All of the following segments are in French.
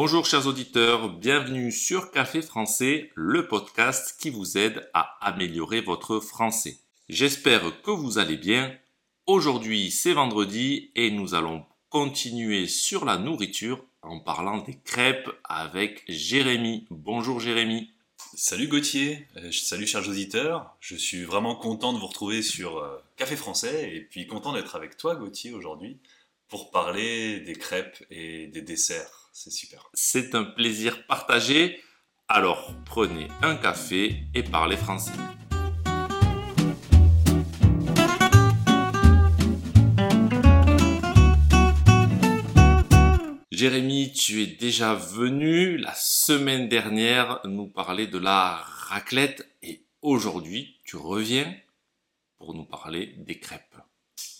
Bonjour chers auditeurs, bienvenue sur Café Français, le podcast qui vous aide à améliorer votre français. J'espère que vous allez bien. Aujourd'hui c'est vendredi et nous allons continuer sur la nourriture en parlant des crêpes avec Jérémy. Bonjour Jérémy. Salut Gauthier, euh, salut chers auditeurs, je suis vraiment content de vous retrouver sur euh, Café Français et puis content d'être avec toi Gauthier aujourd'hui pour parler des crêpes et des desserts c'est super. C'est un plaisir partagé. Alors prenez un café et parlez français. Jérémy, tu es déjà venu la semaine dernière nous parler de la raclette et aujourd'hui tu reviens pour nous parler des crêpes.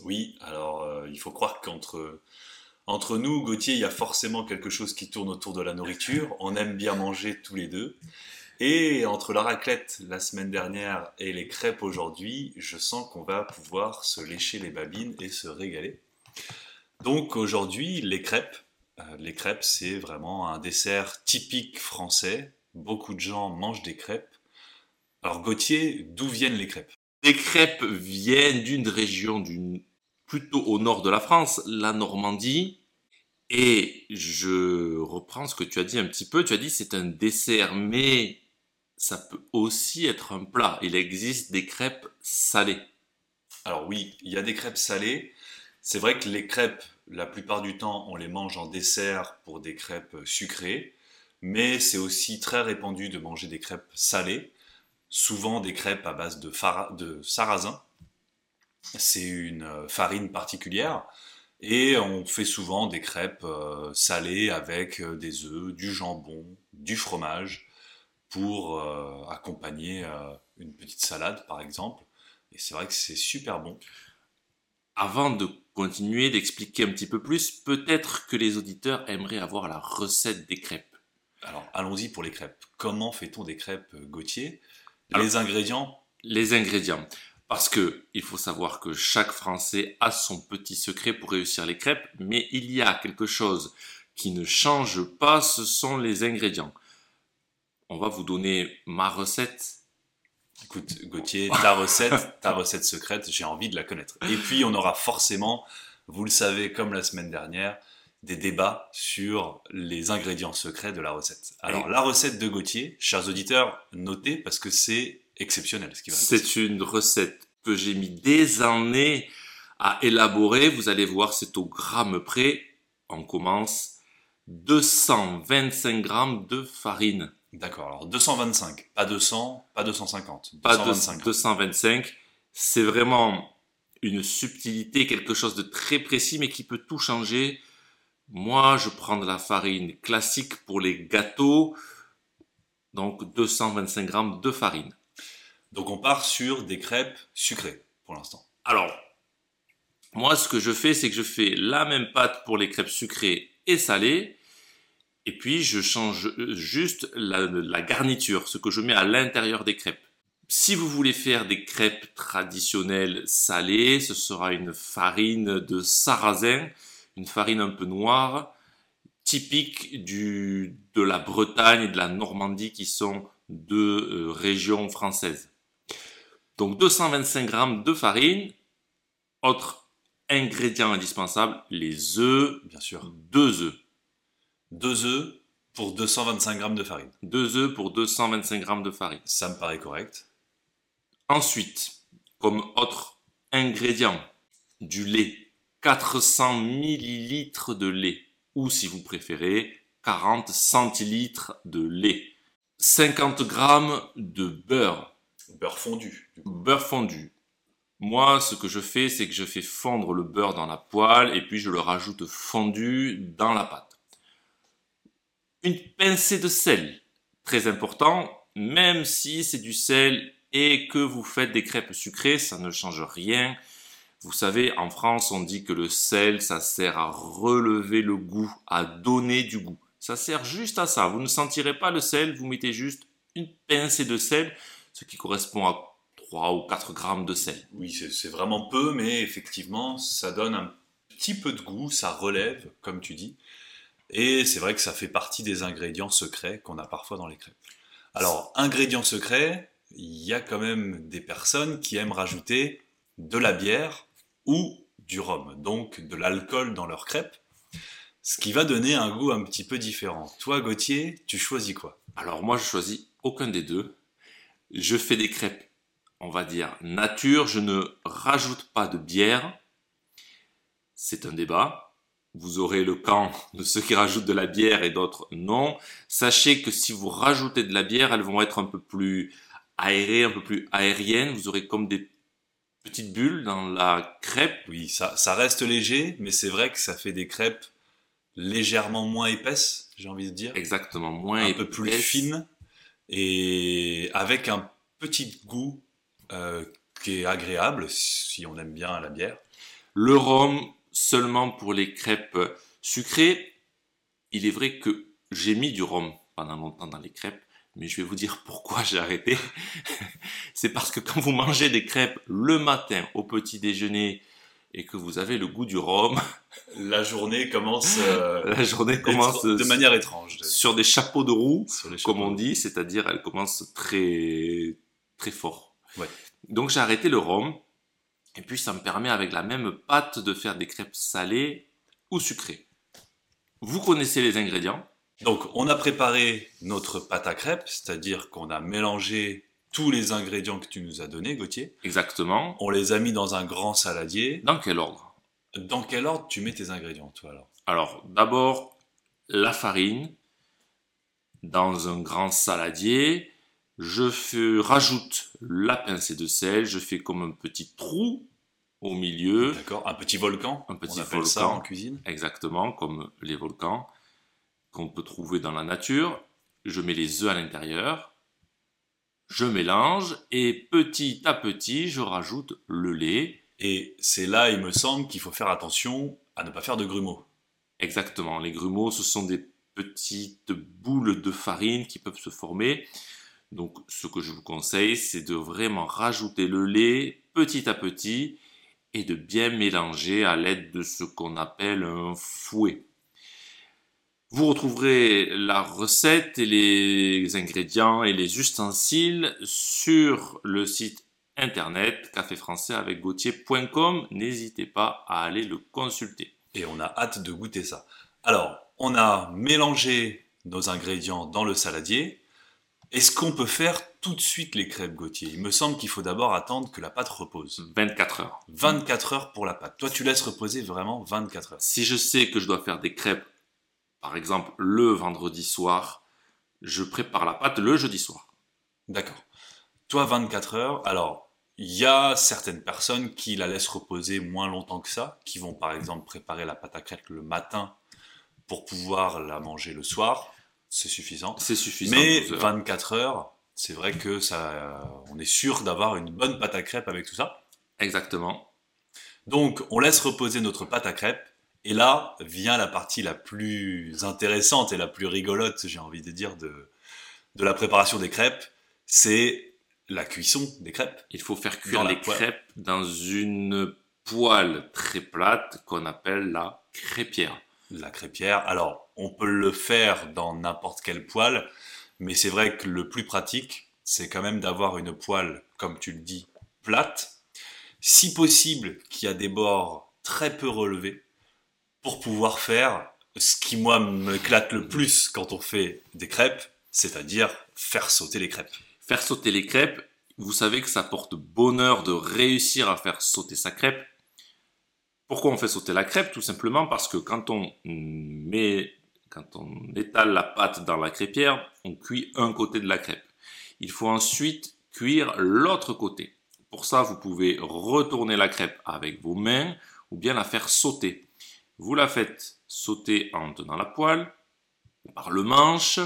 Oui, alors euh, il faut croire qu'entre entre nous, Gauthier, il y a forcément quelque chose qui tourne autour de la nourriture. On aime bien manger tous les deux. Et entre la raclette la semaine dernière et les crêpes aujourd'hui, je sens qu'on va pouvoir se lécher les babines et se régaler. Donc aujourd'hui, les crêpes. Euh, les crêpes, c'est vraiment un dessert typique français. Beaucoup de gens mangent des crêpes. Alors Gauthier, d'où viennent les crêpes? Les crêpes viennent d'une région d'une plutôt au nord de la France, la Normandie. Et je reprends ce que tu as dit un petit peu. Tu as dit c'est un dessert, mais ça peut aussi être un plat. Il existe des crêpes salées. Alors oui, il y a des crêpes salées. C'est vrai que les crêpes, la plupart du temps, on les mange en dessert pour des crêpes sucrées. Mais c'est aussi très répandu de manger des crêpes salées. Souvent des crêpes à base de, de sarrasin c'est une euh, farine particulière et on fait souvent des crêpes euh, salées avec euh, des œufs, du jambon, du fromage pour accompagner une petite salade par exemple. Et c'est vrai que c'est super bon. Avant de continuer d'expliquer un petit peu plus, peut-être que les auditeurs aimeraient avoir la recette des crêpes. Alors allons-y pour les crêpes. Comment fait-on des crêpes Gauthier? Les ingrédients? Les ingrédients. Parce que il faut savoir que chaque Français a son petit secret pour réussir les crêpes, mais il y a quelque chose qui ne change pas, ce sont les ingrédients. On va vous donner ma recette. Écoute, Gauthier, ta recette, ta recette secrète, j'ai envie de la connaître. Et puis, on aura forcément, vous le savez, comme la semaine dernière, des débats sur les ingrédients secrets de la recette. Alors, la recette de Gauthier, chers auditeurs, notez parce que c'est exceptionnel. Ce qui c'est une recette que j'ai mis des années à élaborer. Vous allez voir, c'est au gramme près. On commence 225 grammes de farine. D'accord, alors 225, pas 200, pas 250. Pas 225. 225. C'est vraiment une subtilité, quelque chose de très précis, mais qui peut tout changer. Moi, je prends de la farine classique pour les gâteaux, donc 225 grammes de farine. Donc on part sur des crêpes sucrées pour l'instant. Alors, moi ce que je fais, c'est que je fais la même pâte pour les crêpes sucrées et salées. Et puis je change juste la, garniture, ce que je mets à l'intérieur des crêpes. Si vous voulez faire des crêpes traditionnelles salées, ce sera une farine de sarrasin, une farine un peu noire, typique de la Bretagne et de la Normandie qui sont deux euh, régions françaises. Donc 225 g de farine. Autre ingrédient indispensable, les œufs, bien sûr, deux œufs. Deux œufs pour 225 g de farine. Deux œufs pour 225 g de farine. Ça me paraît correct. Ensuite, comme autre ingrédient, du lait. 400 ml de lait. Ou si vous préférez, 40 centilitres de lait. 50 g de beurre. Beurre fondu. Beurre fondu. Moi, ce que je fais, c'est que je fais fondre le beurre dans la poêle et puis je le rajoute fondu dans la pâte. Une pincée de sel, très important, même si c'est du sel et que vous faites des crêpes sucrées, ça ne change rien. Vous savez, en France, on dit que le sel, ça sert à relever le goût, à donner du goût. Ça sert juste à ça. Vous ne sentirez pas le sel, vous mettez juste une pincée de sel ce qui correspond à 3 ou 4 grammes de sel. Oui, c'est vraiment peu, mais effectivement, ça donne un petit peu de goût, ça relève, comme tu dis. Et c'est vrai que ça fait partie des ingrédients secrets qu'on a parfois dans les crêpes. Alors, ingrédients secrets, il y a quand même des personnes qui aiment rajouter de la bière ou du rhum, donc de l'alcool dans leurs crêpes, ce qui va donner un goût un petit peu différent. Toi, Gauthier, tu choisis quoi? Alors moi, je choisis aucun des deux. Je fais des crêpes, on va dire nature. Je ne rajoute pas de bière. C'est un débat. Vous aurez le camp de ceux qui rajoutent de la bière et d'autres non. Sachez que si vous rajoutez de la bière, elles vont être un peu plus aérées, un peu plus aériennes. Vous aurez comme des petites bulles dans la crêpe. Oui, ça, ça reste léger, mais c'est vrai que ça fait des crêpes légèrement moins épaisses, j'ai envie de dire. Exactement, moins un peu plus fines et avec un petit goût euh, qui est agréable si on aime bien la bière. Le rhum seulement pour les crêpes sucrées. Il est vrai que j'ai mis du rhum pendant longtemps dans les crêpes, mais je vais vous dire pourquoi j'ai arrêté. C'est parce que quand vous mangez des crêpes le matin au petit déjeuner et que vous avez le goût du rhum, la journée commence. Euh, la journée commence de manière étrange. Sur des chapeaux de roue, comme on dit, c'est-à-dire elle commence très très fort. Donc j'ai arrêté le rhum et puis ça me permet avec la même pâte de faire des crêpes salées ou sucrées. Vous connaissez les ingrédients. Donc on a préparé notre pâte à crêpes, c'est-à-dire qu'on a mélangé tous les ingrédients que tu nous as donnés, Gauthier. Exactement. On les a mis dans un grand saladier. Dans quel ordre? Dans quel ordre tu mets tes ingrédients, toi alors? Alors, d'abord, la farine dans un grand saladier. Je fais, rajoute la pincée de sel. Je fais comme un petit trou au milieu. D'accord, un petit volcan. Un petit volcan ça en cuisine. Exactement, comme les volcans qu'on peut trouver dans la nature. Je mets les œufs à l'intérieur je mélange et petit à petit, je rajoute le lait. Et c'est là, il me semble, qu'il faut faire attention à ne pas faire de grumeaux. Exactement. Les grumeaux, ce sont des petites boules de farine qui peuvent se former. Donc, ce que je vous conseille, c'est de vraiment rajouter le lait petit à petit et de bien mélanger à l'aide de ce qu'on appelle un fouet. Vous retrouverez la recette et les ingrédients et les ustensiles sur le site internet café français avec gauthier.com. N'hésitez pas à aller le consulter. Et on a hâte de goûter ça. Alors, on a mélangé nos ingrédients dans le saladier. Est-ce qu'on peut faire tout de suite les crêpes Gauthier? Il me semble qu'il faut d'abord attendre que la pâte repose. 24 heures. 24 heures pour la pâte. Toi, tu laisses reposer vraiment 24 heures. Si je sais que je dois faire des crêpes par exemple, le vendredi soir, je prépare la pâte le jeudi soir. D'accord. Toi, 24 heures, alors, il y a certaines personnes qui la laissent reposer moins longtemps que ça, qui vont par exemple préparer la pâte à crêpes le matin pour pouvoir la manger le soir. C'est suffisant. C'est suffisant. Mais 24 heures, c'est vrai que ça, on est sûr d'avoir une bonne pâte à crêpes avec tout ça. Exactement. Donc, on laisse reposer notre pâte à crêpes et là vient la partie la plus intéressante et la plus rigolote, j'ai envie de dire, de, de la préparation des crêpes, c'est la cuisson des crêpes. Il faut faire cuire les crêpes dans une poêle très plate qu'on appelle la crêpière. La crêpière. Alors, on peut le faire dans n'importe quelle poêle, mais c'est vrai que le plus pratique, c'est quand même d'avoir une poêle, comme tu le dis, plate. Si possible, qui a des bords très peu relevés, pour pouvoir faire ce qui, moi, m'éclate le plus quand on fait des crêpes, c'est-à-dire faire sauter les crêpes. Faire sauter les crêpes, vous savez que ça porte bonheur de réussir à faire sauter sa crêpe. Pourquoi on fait sauter la crêpe? Tout simplement parce que quand on met, quand on étale la pâte dans la crêpière, on cuit un côté de la crêpe. Il faut ensuite cuire l'autre côté. Pour ça, vous pouvez retourner la crêpe avec vos mains ou bien la faire sauter. Vous la faites sauter en tenant la poêle, par le manche,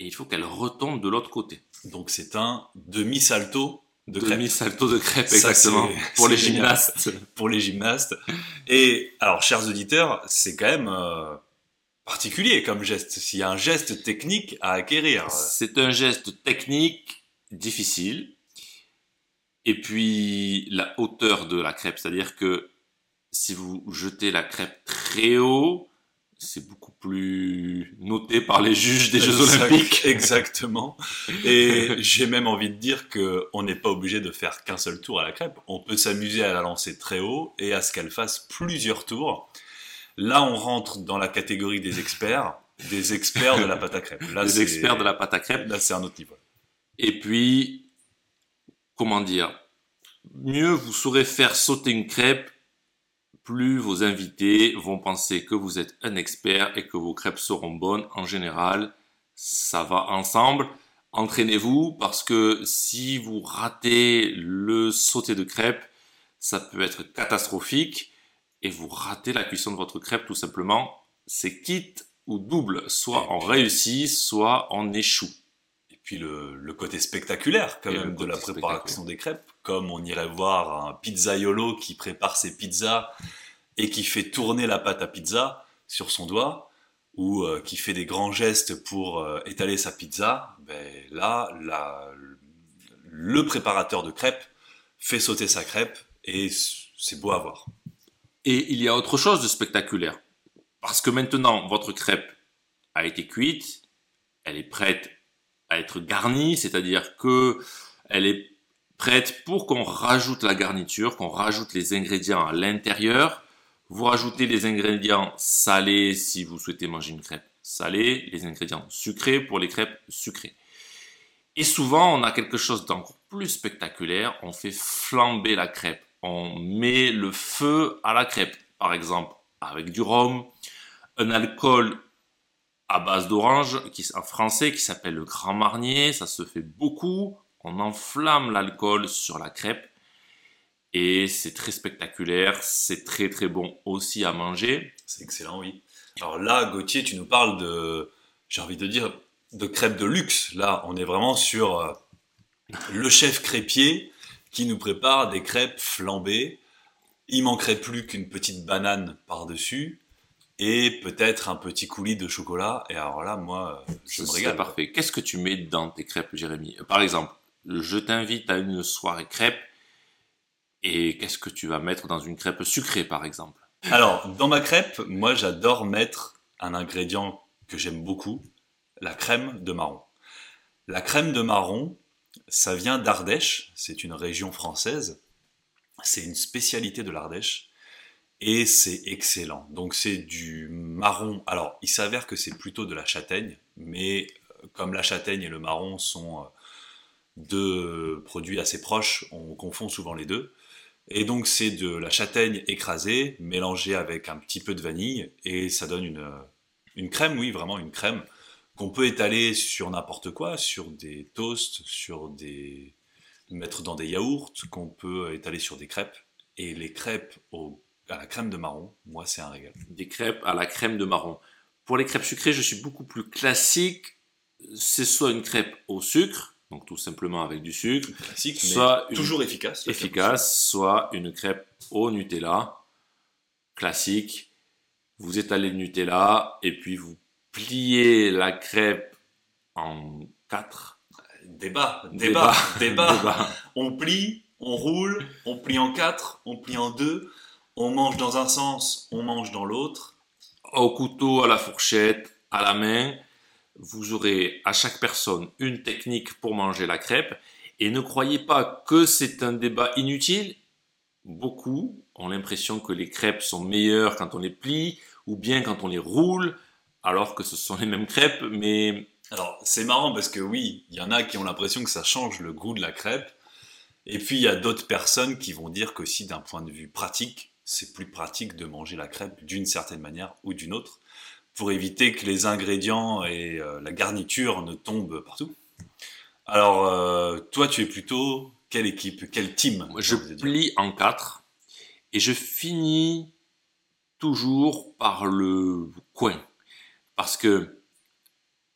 et il faut qu'elle retombe de l'autre côté. Donc c'est un demi-salto de crêpe. Demi-salto de crêpe, exactement. pour les gymnastes. pour les gymnastes. Et alors, chers auditeurs, c'est quand même euh, particulier comme geste. S'il y a un geste technique à acquérir. C'est un geste technique difficile. Et puis la hauteur de la crêpe, c'est-à-dire que si vous jetez la crêpe très haut, c'est beaucoup plus noté par les juges des Jeux Olympiques. Exactement. Et j'ai même envie de dire que on n'est pas obligé de faire qu'un seul tour à la crêpe. On peut s'amuser à la lancer très haut et à ce qu'elle fasse plusieurs tours. Là, on rentre dans la catégorie des experts, des experts de la pâte à crêpe. Là, des experts de la pâte à crêpe. Là, c'est un autre niveau. Et puis, comment dire, mieux vous saurez faire sauter une crêpe plus vos invités vont penser que vous êtes un expert et que vos crêpes seront bonnes. En général, ça va ensemble. Entraînez-vous parce que si vous ratez le sauté de crêpes, ça peut être catastrophique et vous ratez la cuisson de votre crêpe tout simplement. C'est quitte ou double. Soit on réussit, soit on échoue. Puis le, côté spectaculaire quand même de la préparation des crêpes, comme on irait voir un pizzaiolo qui prépare ses pizzas et qui fait tourner la pâte à pizza sur son doigt ou euh, qui fait des grands gestes pour euh, étaler sa pizza, ben là, le préparateur de crêpes fait sauter sa crêpe et c'est beau à voir. Et il y a autre chose de spectaculaire. Parce que maintenant, votre crêpe a été cuite, elle est prête à être garnie, c'est-à-dire que elle est prête pour qu'on rajoute la garniture, qu'on rajoute les ingrédients à l'intérieur. Vous rajoutez les ingrédients salés si vous souhaitez manger une crêpe salée, les ingrédients sucrés pour les crêpes sucrées. Et souvent, on a quelque chose d'encore plus spectaculaire. On fait flamber la crêpe. On met le feu à la crêpe. Par exemple, avec du rhum, un alcool à base d'orange, qui en français, qui s'appelle le Grand Marnier. Ça se fait beaucoup. On enflamme l'alcool sur la crêpe et c'est très spectaculaire, c'est très très bon aussi à manger. C'est excellent, oui. Alors là, Gauthier, tu nous parles de, j'ai envie de dire, de crêpes de luxe. Là, on est vraiment sur euh, le chef crêpier qui nous prépare des crêpes flambées. Il manquerait plus qu'une petite banane par-dessus et peut-être un petit coulis de chocolat. Et alors là, moi, je me régale. parfait. Qu'est-ce que tu mets dans tes crêpes, Jérémy? Par exemple, je t'invite à une soirée crêpe et qu'est-ce que tu vas mettre dans une crêpe sucrée, par exemple? Alors, dans ma crêpe, moi, j'adore mettre un ingrédient que j'aime beaucoup, la crème de marron. La crème de marron, ça vient d'Ardèche, c'est une région française, c'est une spécialité de l'Ardèche, et c'est excellent. Donc c'est du marron, alors il s'avère que c'est plutôt de la châtaigne, mais euh, comme la châtaigne et le marron sont euh, deux produits assez proches, on confond souvent les deux. Et donc c'est de la châtaigne écrasée, mélangée avec un petit peu de vanille, et ça donne une, une crème, oui, vraiment une crème, qu'on peut étaler sur n'importe quoi, sur des toasts, sur des... mettre dans des yaourts, qu'on peut étaler sur des crêpes. Et les crêpes au... à la crème de marron, moi c'est un régal. Des crêpes à la crème de marron. Pour les crêpes sucrées, je suis beaucoup plus classique. C'est soit une crêpe au sucre, donc tout simplement avec du sucre, Classique, soit toujours efficace, efficace, soit une crêpe au Nutella, classique. Vous étalez le Nutella et puis vous pliez la crêpe en quatre. Débat, débat, débat. débat. On plie, on roule, on plie en quatre, on plie en deux, on mange dans un sens, on mange dans l'autre. Au couteau, à la fourchette, à la main vous aurez à chaque personne une technique pour manger la crêpe. Et ne croyez pas que c'est un débat inutile. Beaucoup ont l'impression que les crêpes sont meilleures quand on les plie ou bien quand on les roule, alors que ce sont les mêmes crêpes, mais... Alors, c'est marrant parce que oui, il y en a qui ont l'impression que ça change le goût de la crêpe. Et puis, il y a d'autres personnes qui vont dire qu'aussi, d'un point de vue pratique, c'est plus pratique de manger la crêpe d'une certaine manière ou d'une autre pour éviter que les ingrédients et euh, la garniture ne tombent partout. Alors, euh, toi, tu es plutôt quelle équipe, quel team Je plie en quatre et je finis toujours par le coin. Parce que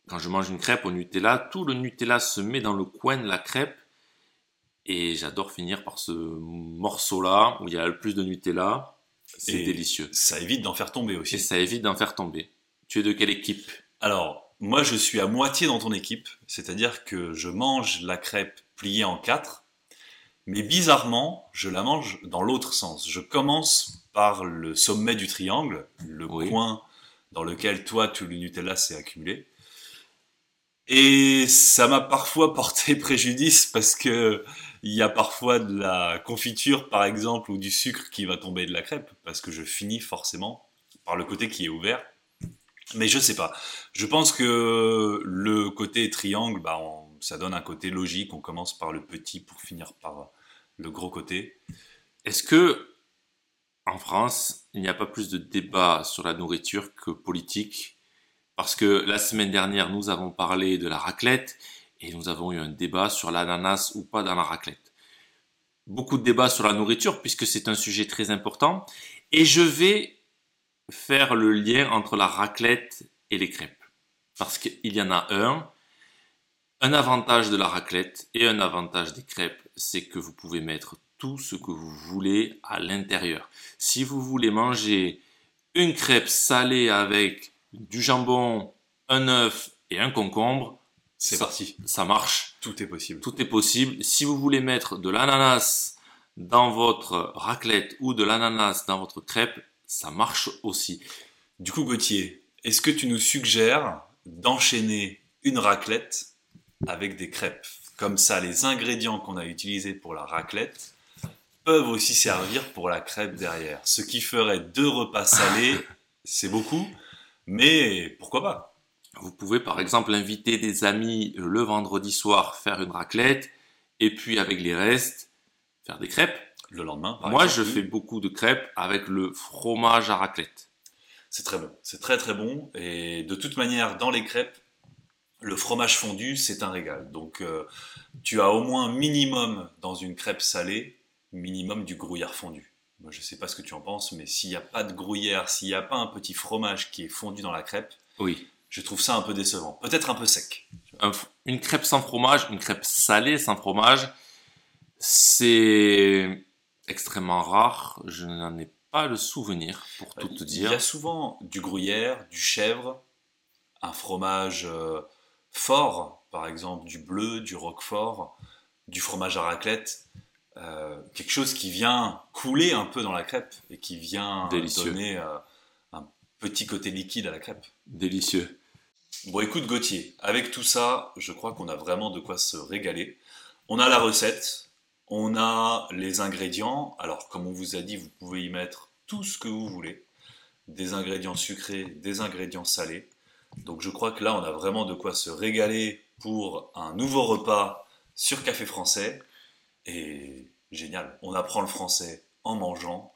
quand je mange une crêpe au Nutella, tout le Nutella se met dans le coin de la crêpe et j'adore finir par ce morceau-là où il y a le plus de Nutella. C'est délicieux. Ça évite d'en faire tomber aussi. Et ça évite d'en faire tomber. Tu es de quelle équipe? Alors, moi je suis à moitié dans ton équipe, c'est-à-dire que je mange la crêpe pliée en quatre, mais bizarrement, je la mange dans l'autre sens. Je commence par le sommet du triangle, le coin dans lequel toi, tout le Nutella s'est accumulé. Et ça m'a parfois porté préjudice parce que il y a parfois de la confiture, par exemple, ou du sucre qui va tomber de la crêpe, parce que je finis forcément par le côté qui est ouvert. Mais je sais pas. Je pense que le côté triangle, bah, ça donne un côté logique. On commence par le petit pour finir par le gros côté. Est-ce que en France, il n'y a pas plus de débat sur la nourriture que politique? Parce que la semaine dernière, nous avons parlé de la raclette et nous avons eu un débat sur l'ananas ou pas dans la raclette. Beaucoup de débats sur la nourriture puisque c'est un sujet très important. Et je vais faire le lien entre la raclette et les crêpes. Parce qu'il y en a un. Un avantage de la raclette et un avantage des crêpes, c'est que vous pouvez mettre tout ce que vous voulez à l'intérieur. Si vous voulez manger une crêpe salée avec du jambon, un œuf et un concombre, c'est parti. Ça marche. Tout est possible. Tout est possible. Si vous voulez mettre de l'ananas dans votre raclette ou de l'ananas dans votre crêpe, ça marche aussi. Du coup, Gauthier, est-ce que tu nous suggères d'enchaîner une raclette avec des crêpes? Comme ça, les ingrédients qu'on a utilisés pour la raclette peuvent aussi servir pour la crêpe derrière. Ce qui ferait deux repas salés, c'est beaucoup, mais pourquoi pas? Vous pouvez par exemple inviter des amis le vendredi soir faire une raclette et puis avec les restes faire des crêpes le lendemain. Moi, je fais beaucoup de crêpes avec le fromage à raclette. C'est très bon, c'est très très bon. Et de toute manière, dans les crêpes, le fromage fondu, c'est un régal. Donc, euh, tu as au moins minimum dans une crêpe salée, minimum du gruyère fondu. Moi, je ne sais pas ce que tu en penses, mais s'il n'y a pas de gruyère, s'il n'y a pas un petit fromage qui est fondu dans la crêpe, oui. Je trouve ça un peu décevant. Peut-être un peu sec. une crêpe sans fromage, une crêpe salée sans fromage, c'est extrêmement rare. Je n'en ai pas le souvenir, pour tout te dire. Il y a souvent du gruyère, du chèvre, un fromage euh, fort, par exemple du bleu, du roquefort, du fromage à raclette. Euh, quelque chose qui vient couler un peu dans la crêpe et qui vient donner euh, un petit côté liquide à la crêpe. Délicieux. Bon, écoute Gauthier, avec tout ça, je crois qu'on a vraiment de quoi se régaler. On a la recette, on a les ingrédients. Alors, comme on vous a dit, vous pouvez y mettre tout ce que vous voulez. Des ingrédients sucrés, des ingrédients salés. Donc, je crois que là, on a vraiment de quoi se régaler pour un nouveau repas sur Café Français. Et génial, on apprend le français en mangeant.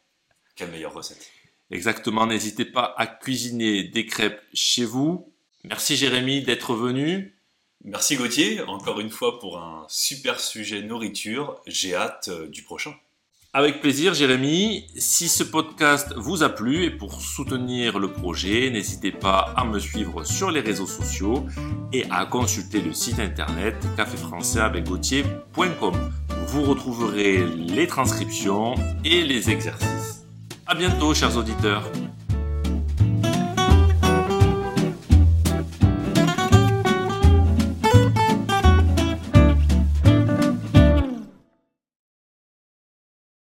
Quelle meilleure recette. Exactement, n'hésitez pas à cuisiner des crêpes chez vous. Merci Jérémy d'être venu. Merci Gauthier, encore une fois pour un super sujet nourriture. J'ai hâte euh, du prochain. Avec plaisir Jérémy. Si ce podcast vous a plu et pour soutenir le projet, n'hésitez pas à me suivre sur les réseaux sociaux et à consulter le site internet caféfrançaisavecgauthier.com. Vous retrouverez les transcriptions et les exercices. À bientôt chers auditeurs.